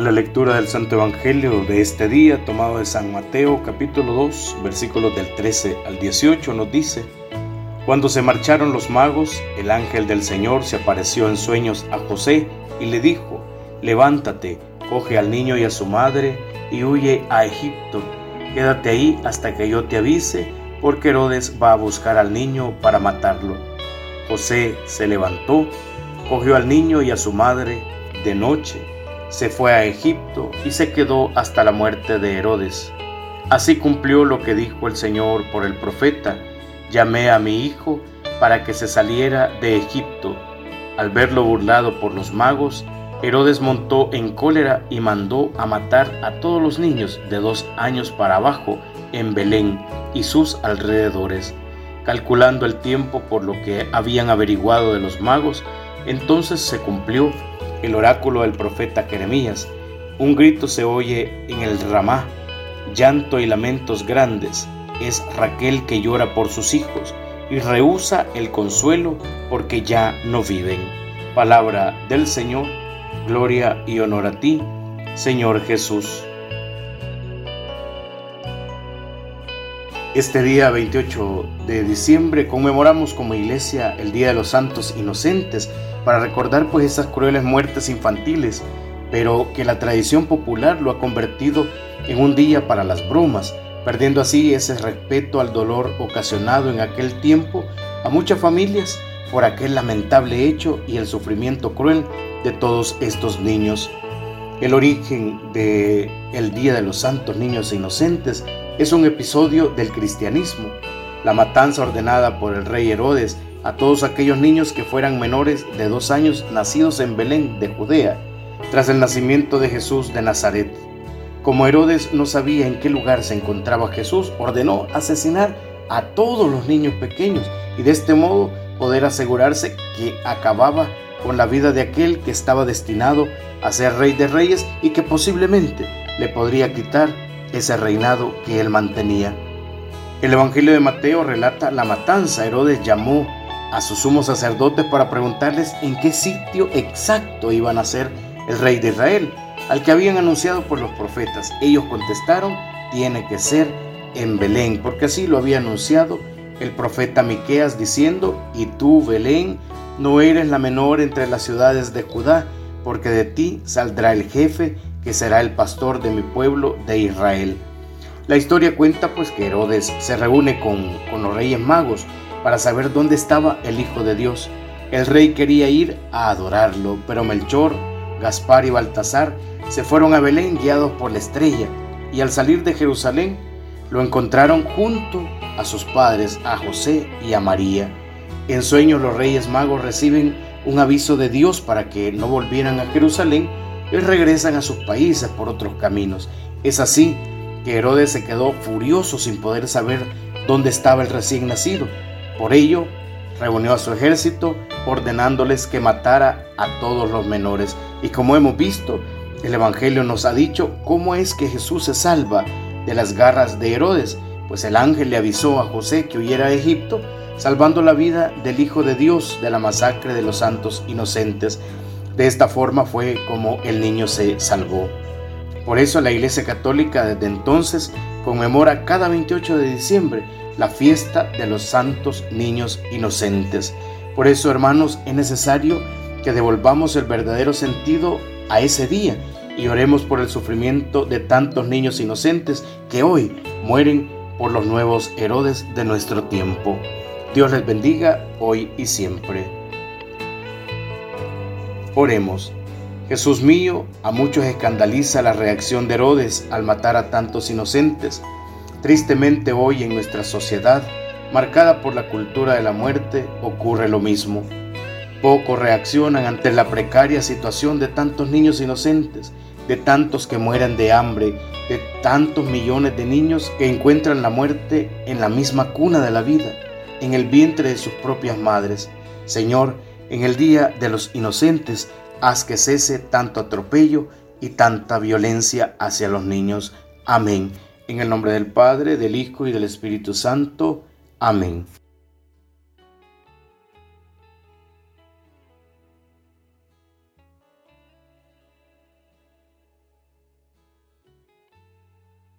La lectura del Santo Evangelio de este día, tomado de San Mateo capítulo 2, versículos del 13 al 18, nos dice, Cuando se marcharon los magos, el ángel del Señor se apareció en sueños a José y le dijo, Levántate, coge al niño y a su madre y huye a Egipto. Quédate ahí hasta que yo te avise, porque Herodes va a buscar al niño para matarlo. José se levantó, cogió al niño y a su madre de noche se fue a Egipto y se quedó hasta la muerte de Herodes. Así cumplió lo que dijo el Señor por el profeta, llamé a mi hijo para que se saliera de Egipto. Al verlo burlado por los magos, Herodes montó en cólera y mandó a matar a todos los niños de dos años para abajo en Belén y sus alrededores. Calculando el tiempo por lo que habían averiguado de los magos, entonces se cumplió el oráculo del profeta Jeremías. Un grito se oye en el Ramá, llanto y lamentos grandes. Es Raquel que llora por sus hijos y rehúsa el consuelo porque ya no viven. Palabra del Señor, gloria y honor a ti, Señor Jesús. Este día 28 de diciembre conmemoramos como iglesia el Día de los Santos Inocentes para recordar pues esas crueles muertes infantiles, pero que la tradición popular lo ha convertido en un día para las bromas, perdiendo así ese respeto al dolor ocasionado en aquel tiempo a muchas familias por aquel lamentable hecho y el sufrimiento cruel de todos estos niños. El origen de el Día de los Santos Niños Inocentes es un episodio del cristianismo, la matanza ordenada por el rey Herodes a todos aquellos niños que fueran menores de dos años nacidos en Belén de Judea, tras el nacimiento de Jesús de Nazaret. Como Herodes no sabía en qué lugar se encontraba Jesús, ordenó asesinar a todos los niños pequeños y de este modo poder asegurarse que acababa con la vida de aquel que estaba destinado a ser rey de reyes y que posiblemente le podría quitar ese reinado que él mantenía. El Evangelio de Mateo relata la matanza. Herodes llamó a sus sumos sacerdotes para preguntarles en qué sitio exacto iban a ser el rey de Israel, al que habían anunciado por los profetas. Ellos contestaron, tiene que ser en Belén, porque así lo había anunciado el profeta Miqueas diciendo, y tú, Belén, no eres la menor entre las ciudades de Judá, porque de ti saldrá el jefe que será el pastor de mi pueblo de Israel. La historia cuenta pues que Herodes se reúne con, con los reyes magos para saber dónde estaba el Hijo de Dios. El rey quería ir a adorarlo, pero Melchor, Gaspar y Baltasar se fueron a Belén guiados por la estrella y al salir de Jerusalén lo encontraron junto a sus padres, a José y a María. En sueños los reyes magos reciben un aviso de Dios para que no volvieran a Jerusalén y regresan a sus países por otros caminos. Es así que Herodes se quedó furioso sin poder saber dónde estaba el recién nacido. Por ello, reunió a su ejército ordenándoles que matara a todos los menores. Y como hemos visto, el Evangelio nos ha dicho cómo es que Jesús se salva de las garras de Herodes, pues el ángel le avisó a José que huyera a Egipto, salvando la vida del Hijo de Dios de la masacre de los santos inocentes. De esta forma fue como el niño se salvó. Por eso la Iglesia Católica desde entonces conmemora cada 28 de diciembre la fiesta de los santos niños inocentes. Por eso, hermanos, es necesario que devolvamos el verdadero sentido a ese día y oremos por el sufrimiento de tantos niños inocentes que hoy mueren por los nuevos Herodes de nuestro tiempo. Dios les bendiga hoy y siempre. Oremos. Jesús mío, a muchos escandaliza la reacción de Herodes al matar a tantos inocentes. Tristemente hoy en nuestra sociedad, marcada por la cultura de la muerte, ocurre lo mismo. Pocos reaccionan ante la precaria situación de tantos niños inocentes, de tantos que mueren de hambre, de tantos millones de niños que encuentran la muerte en la misma cuna de la vida, en el vientre de sus propias madres. Señor, en el Día de los Inocentes, haz que cese tanto atropello y tanta violencia hacia los niños. Amén. En el nombre del Padre, del Hijo y del Espíritu Santo. Amén.